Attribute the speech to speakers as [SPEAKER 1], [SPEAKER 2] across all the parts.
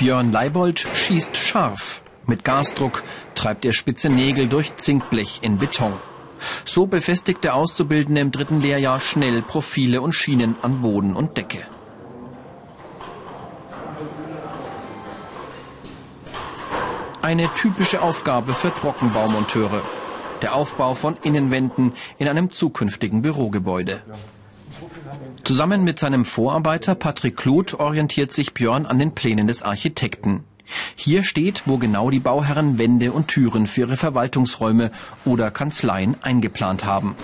[SPEAKER 1] Björn Leibold schießt scharf. Mit Gasdruck treibt er spitze Nägel durch Zinkblech in Beton. So befestigt der Auszubildende im dritten Lehrjahr schnell Profile und Schienen an Boden und Decke. Eine typische Aufgabe für Trockenbaumonteure. Der Aufbau von Innenwänden in einem zukünftigen Bürogebäude. Zusammen mit seinem Vorarbeiter Patrick Kluth orientiert sich Björn an den Plänen des Architekten. Hier steht, wo genau die Bauherren Wände und Türen für ihre Verwaltungsräume oder Kanzleien eingeplant haben.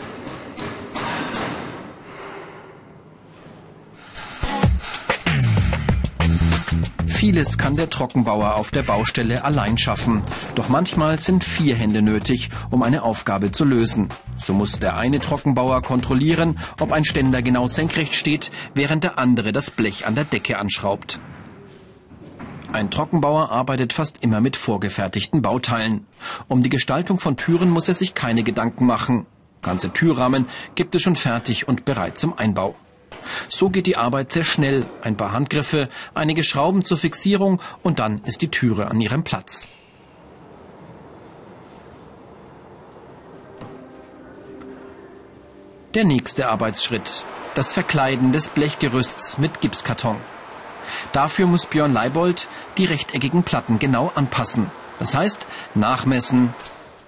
[SPEAKER 1] Vieles kann der Trockenbauer auf der Baustelle allein schaffen. Doch manchmal sind vier Hände nötig, um eine Aufgabe zu lösen. So muss der eine Trockenbauer kontrollieren, ob ein Ständer genau senkrecht steht, während der andere das Blech an der Decke anschraubt. Ein Trockenbauer arbeitet fast immer mit vorgefertigten Bauteilen. Um die Gestaltung von Türen muss er sich keine Gedanken machen. Ganze Türrahmen gibt es schon fertig und bereit zum Einbau. So geht die Arbeit sehr schnell. Ein paar Handgriffe, einige Schrauben zur Fixierung und dann ist die Türe an ihrem Platz. Der nächste Arbeitsschritt. Das Verkleiden des Blechgerüsts mit Gipskarton. Dafür muss Björn Leibold die rechteckigen Platten genau anpassen. Das heißt, nachmessen,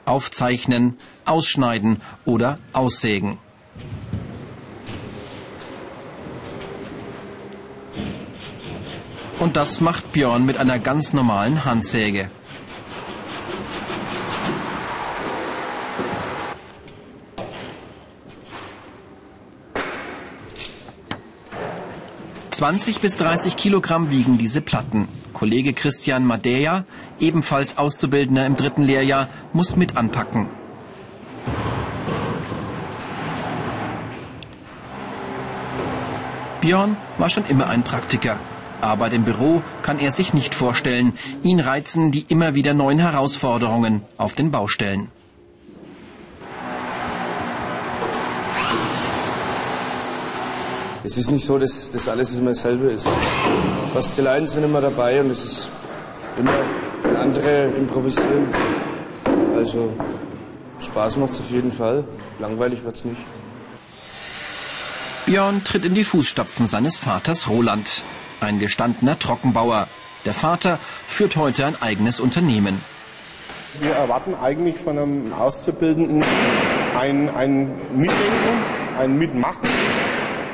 [SPEAKER 1] aufzeichnen, ausschneiden oder aussägen. Und das macht Björn mit einer ganz normalen Handsäge. Zwanzig bis 30 Kilogramm wiegen diese Platten. Kollege Christian Madeja, ebenfalls Auszubildender im dritten Lehrjahr, muss mit anpacken. Björn war schon immer ein Praktiker. Arbeit im Büro kann er sich nicht vorstellen. Ihn reizen die immer wieder neuen Herausforderungen auf den Baustellen.
[SPEAKER 2] Es ist nicht so, dass das alles immer dasselbe ist. Basteleien sind immer dabei und es ist immer andere improvisieren. Also Spaß macht es auf jeden Fall. Langweilig wird es nicht.
[SPEAKER 1] Björn tritt in die Fußstapfen seines Vaters Roland ein gestandener Trockenbauer. Der Vater führt heute ein eigenes Unternehmen.
[SPEAKER 3] Wir erwarten eigentlich von einem Auszubildenden ein, ein Mitdenken, ein Mitmachen.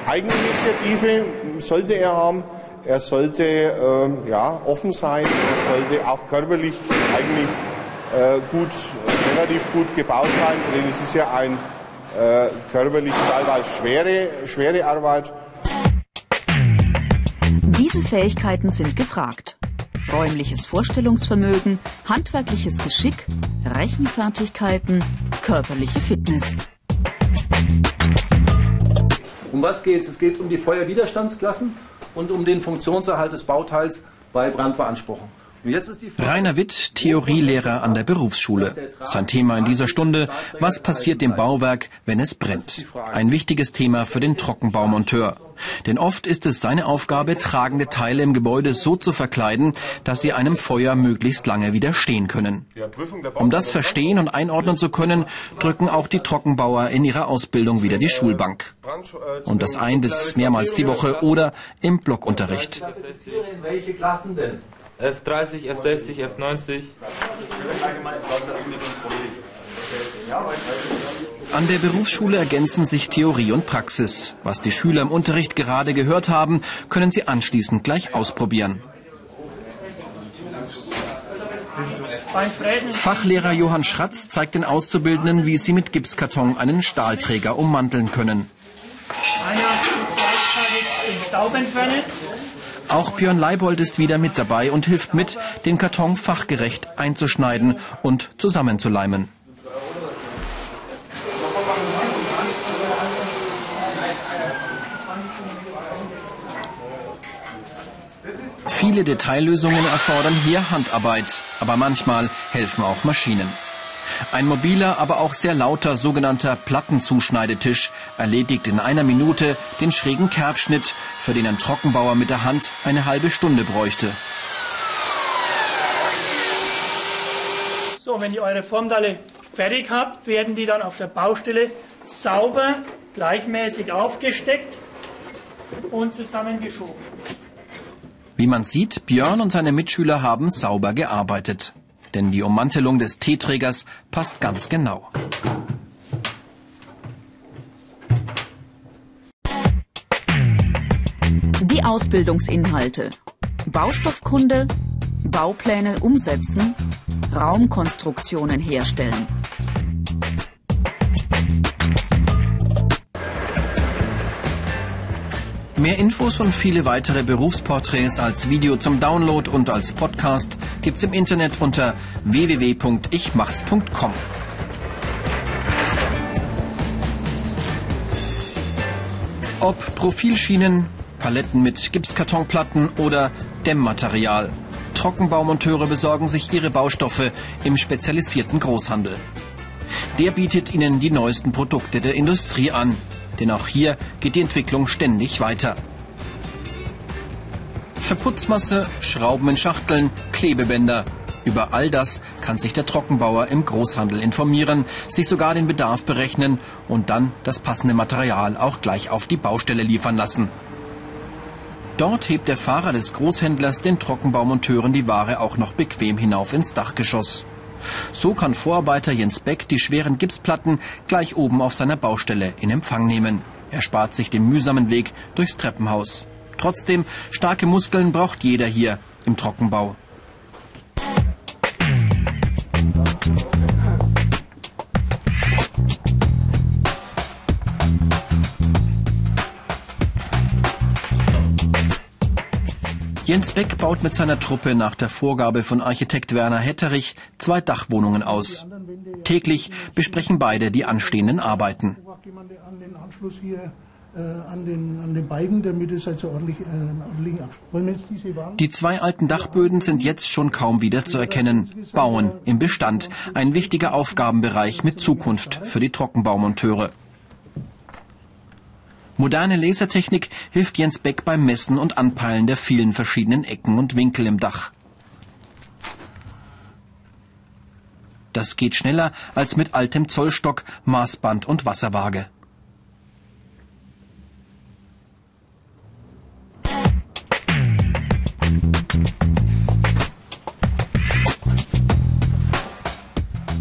[SPEAKER 3] Eigeninitiative sollte er haben. Er sollte äh, ja, offen sein. Er sollte auch körperlich eigentlich äh, gut, relativ gut gebaut sein. Denn es ist ja ein äh, körperlich teilweise schwere, schwere Arbeit.
[SPEAKER 4] Diese Fähigkeiten sind gefragt. Räumliches Vorstellungsvermögen, handwerkliches Geschick, Rechenfertigkeiten, körperliche Fitness.
[SPEAKER 5] Um was geht es? Es geht um die Feuerwiderstandsklassen und um den Funktionserhalt des Bauteils bei Brandbeanspruchung.
[SPEAKER 1] Rainer Witt, Theorielehrer an der Berufsschule. Sein Thema in dieser Stunde, was passiert dem Bauwerk, wenn es brennt? Ein wichtiges Thema für den Trockenbaumonteur. Denn oft ist es seine Aufgabe, tragende Teile im Gebäude so zu verkleiden, dass sie einem Feuer möglichst lange widerstehen können. Um das verstehen und einordnen zu können, drücken auch die Trockenbauer in ihrer Ausbildung wieder die Schulbank. Und das ein bis mehrmals die Woche oder im Blockunterricht.
[SPEAKER 6] Welche Klassen denn? F30, F60, F90.
[SPEAKER 1] An der Berufsschule ergänzen sich Theorie und Praxis. Was die Schüler im Unterricht gerade gehört haben, können sie anschließend gleich ausprobieren. Fachlehrer Johann Schratz zeigt den Auszubildenden, wie sie mit Gipskarton einen Stahlträger ummanteln können. Einer gleichzeitig den Staub entfernen. Auch Björn Leibold ist wieder mit dabei und hilft mit, den Karton fachgerecht einzuschneiden und zusammenzuleimen. Viele Detaillösungen erfordern hier Handarbeit, aber manchmal helfen auch Maschinen. Ein mobiler, aber auch sehr lauter sogenannter Plattenzuschneidetisch erledigt in einer Minute den schrägen Kerbschnitt, für den ein Trockenbauer mit der Hand eine halbe Stunde bräuchte.
[SPEAKER 7] So, wenn ihr eure Formteile fertig habt, werden die dann auf der Baustelle sauber, gleichmäßig aufgesteckt und zusammengeschoben.
[SPEAKER 1] Wie man sieht, Björn und seine Mitschüler haben sauber gearbeitet. Denn die Ummantelung des Teeträgers passt ganz genau.
[SPEAKER 4] Die Ausbildungsinhalte. Baustoffkunde, Baupläne umsetzen, Raumkonstruktionen herstellen.
[SPEAKER 1] Mehr Infos und viele weitere Berufsporträts als Video zum Download und als Podcast gibt's im Internet unter www.ichmachs.com. Ob Profilschienen, Paletten mit Gipskartonplatten oder Dämmmaterial. Trockenbaumonteure besorgen sich ihre Baustoffe im spezialisierten Großhandel. Der bietet ihnen die neuesten Produkte der Industrie an. Denn auch hier geht die Entwicklung ständig weiter. Verputzmasse, Schrauben in Schachteln, Klebebänder. Über all das kann sich der Trockenbauer im Großhandel informieren, sich sogar den Bedarf berechnen und dann das passende Material auch gleich auf die Baustelle liefern lassen. Dort hebt der Fahrer des Großhändlers den Trockenbaumonteuren die Ware auch noch bequem hinauf ins Dachgeschoss. So kann Vorarbeiter Jens Beck die schweren Gipsplatten gleich oben auf seiner Baustelle in Empfang nehmen. Er spart sich den mühsamen Weg durchs Treppenhaus. Trotzdem, starke Muskeln braucht jeder hier im Trockenbau. Jens Beck baut mit seiner Truppe nach der Vorgabe von Architekt Werner Hetterich zwei Dachwohnungen aus. Täglich besprechen beide die anstehenden Arbeiten. Die zwei alten Dachböden sind jetzt schon kaum wieder zu erkennen. Bauen im Bestand, ein wichtiger Aufgabenbereich mit Zukunft für die Trockenbaumonteure. Moderne Lasertechnik hilft Jens Beck beim Messen und Anpeilen der vielen verschiedenen Ecken und Winkel im Dach. Das geht schneller als mit altem Zollstock, Maßband und Wasserwaage.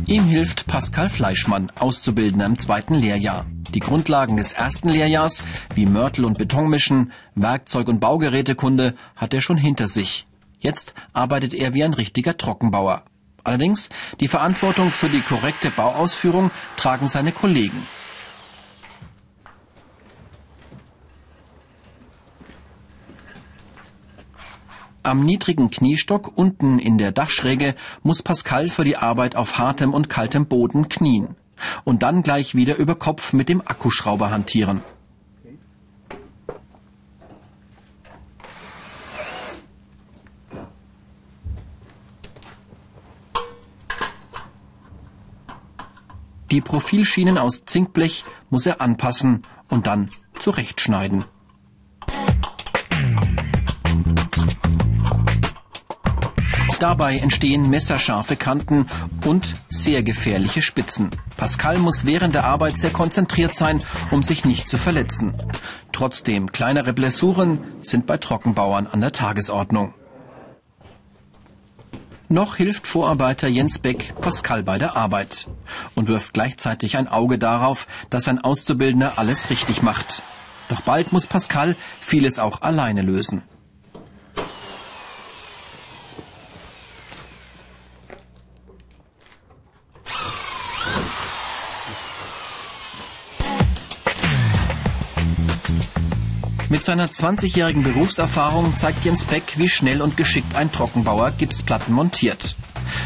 [SPEAKER 1] Ihm hilft Pascal Fleischmann, Auszubildender im zweiten Lehrjahr. Die Grundlagen des ersten Lehrjahrs, wie Mörtel und Betonmischen, Werkzeug- und Baugerätekunde, hat er schon hinter sich. Jetzt arbeitet er wie ein richtiger Trockenbauer. Allerdings, die Verantwortung für die korrekte Bauausführung tragen seine Kollegen. Am niedrigen Kniestock unten in der Dachschräge muss Pascal für die Arbeit auf hartem und kaltem Boden knien und dann gleich wieder über Kopf mit dem Akkuschrauber hantieren. Die Profilschienen aus Zinkblech muss er anpassen und dann zurechtschneiden. Dabei entstehen messerscharfe Kanten und sehr gefährliche Spitzen. Pascal muss während der Arbeit sehr konzentriert sein, um sich nicht zu verletzen. Trotzdem, kleinere Blessuren sind bei Trockenbauern an der Tagesordnung. Noch hilft Vorarbeiter Jens Beck Pascal bei der Arbeit und wirft gleichzeitig ein Auge darauf, dass ein Auszubildender alles richtig macht. Doch bald muss Pascal vieles auch alleine lösen. Mit seiner 20-jährigen Berufserfahrung zeigt Jens Beck, wie schnell und geschickt ein Trockenbauer Gipsplatten montiert.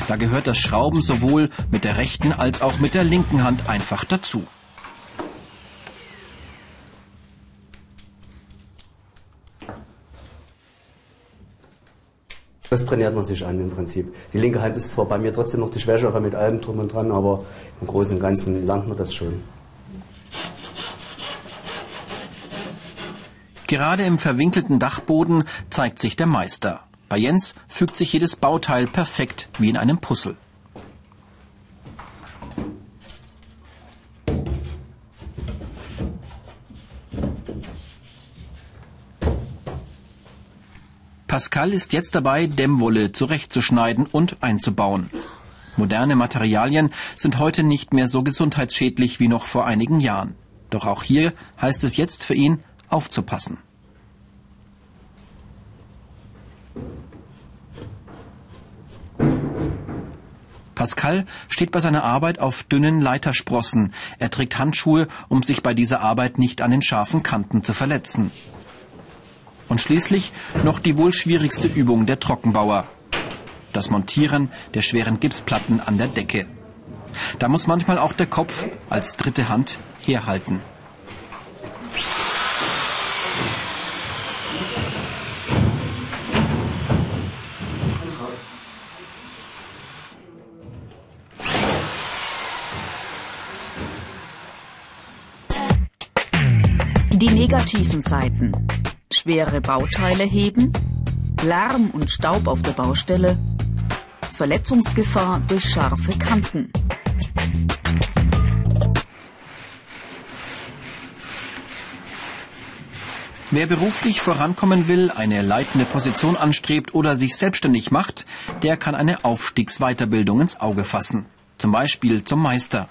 [SPEAKER 1] Da gehört das Schrauben sowohl mit der rechten als auch mit der linken Hand einfach dazu.
[SPEAKER 8] das trainiert man sich an im Prinzip. Die linke Hand ist zwar bei mir trotzdem noch die schwächere mit allem drum und dran, aber im Großen und Ganzen lernt man das schon.
[SPEAKER 1] Gerade im verwinkelten Dachboden zeigt sich der Meister. Bei Jens fügt sich jedes Bauteil perfekt wie in einem Puzzle. Pascal ist jetzt dabei, Dämmwolle zurechtzuschneiden und einzubauen. Moderne Materialien sind heute nicht mehr so gesundheitsschädlich wie noch vor einigen Jahren. Doch auch hier heißt es jetzt für ihn aufzupassen. Pascal steht bei seiner Arbeit auf dünnen Leitersprossen. Er trägt Handschuhe, um sich bei dieser Arbeit nicht an den scharfen Kanten zu verletzen. Und schließlich noch die wohl schwierigste Übung der Trockenbauer. Das Montieren der schweren Gipsplatten an der Decke. Da muss manchmal auch der Kopf als dritte Hand herhalten.
[SPEAKER 4] Die negativen Seiten. Schwere Bauteile heben, Lärm und Staub auf der Baustelle, Verletzungsgefahr durch scharfe Kanten.
[SPEAKER 1] Wer beruflich vorankommen will, eine leitende Position anstrebt oder sich selbstständig macht, der kann eine Aufstiegsweiterbildung ins Auge fassen. Zum Beispiel zum Meister.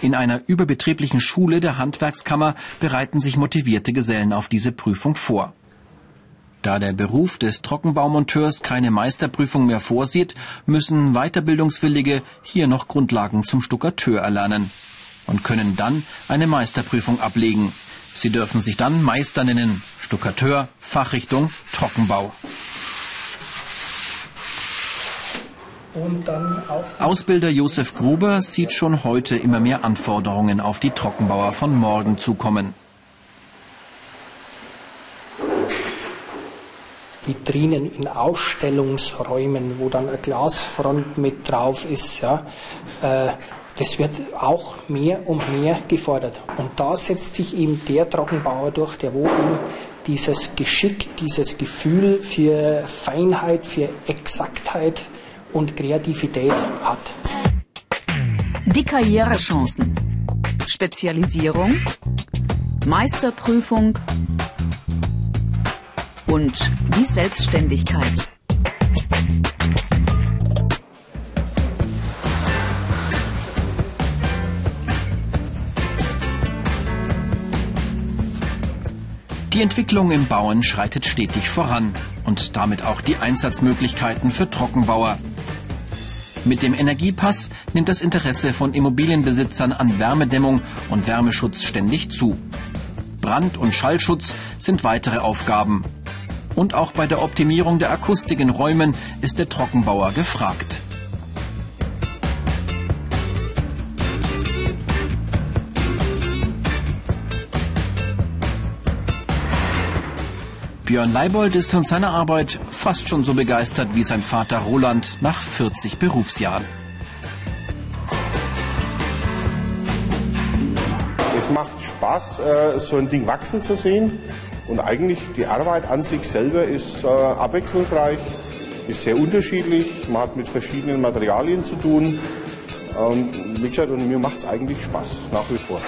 [SPEAKER 1] In einer überbetrieblichen Schule der Handwerkskammer bereiten sich motivierte Gesellen auf diese Prüfung vor. Da der Beruf des Trockenbaumonteurs keine Meisterprüfung mehr vorsieht, müssen Weiterbildungswillige hier noch Grundlagen zum Stuckateur erlernen und können dann eine Meisterprüfung ablegen. Sie dürfen sich dann Meister nennen, Stuckateur, Fachrichtung Trockenbau. Ausbilder Josef Gruber sieht schon heute immer mehr Anforderungen auf die Trockenbauer von morgen zukommen.
[SPEAKER 9] Vitrinen in Ausstellungsräumen, wo dann eine Glasfront mit drauf ist. Ja, äh, das wird auch mehr und mehr gefordert. Und da setzt sich eben der Trockenbauer durch, der wo eben dieses Geschick, dieses Gefühl für Feinheit, für Exaktheit und Kreativität hat.
[SPEAKER 4] Die Karrierechancen. Spezialisierung, Meisterprüfung und die Selbstständigkeit.
[SPEAKER 1] Die Entwicklung im Bauen schreitet stetig voran und damit auch die Einsatzmöglichkeiten für Trockenbauer. Mit dem Energiepass nimmt das Interesse von Immobilienbesitzern an Wärmedämmung und Wärmeschutz ständig zu. Brand- und Schallschutz sind weitere Aufgaben. Und auch bei der Optimierung der Akustik in Räumen ist der Trockenbauer gefragt. Björn Leibold ist von seiner Arbeit fast schon so begeistert wie sein Vater Roland nach 40 Berufsjahren.
[SPEAKER 3] Es macht Spaß, äh, so ein Ding wachsen zu sehen. Und eigentlich die Arbeit an sich selber ist äh, abwechslungsreich, ist sehr unterschiedlich. Man hat mit verschiedenen Materialien zu tun. Und wie gesagt, und mir macht es eigentlich Spaß, nach wie vor.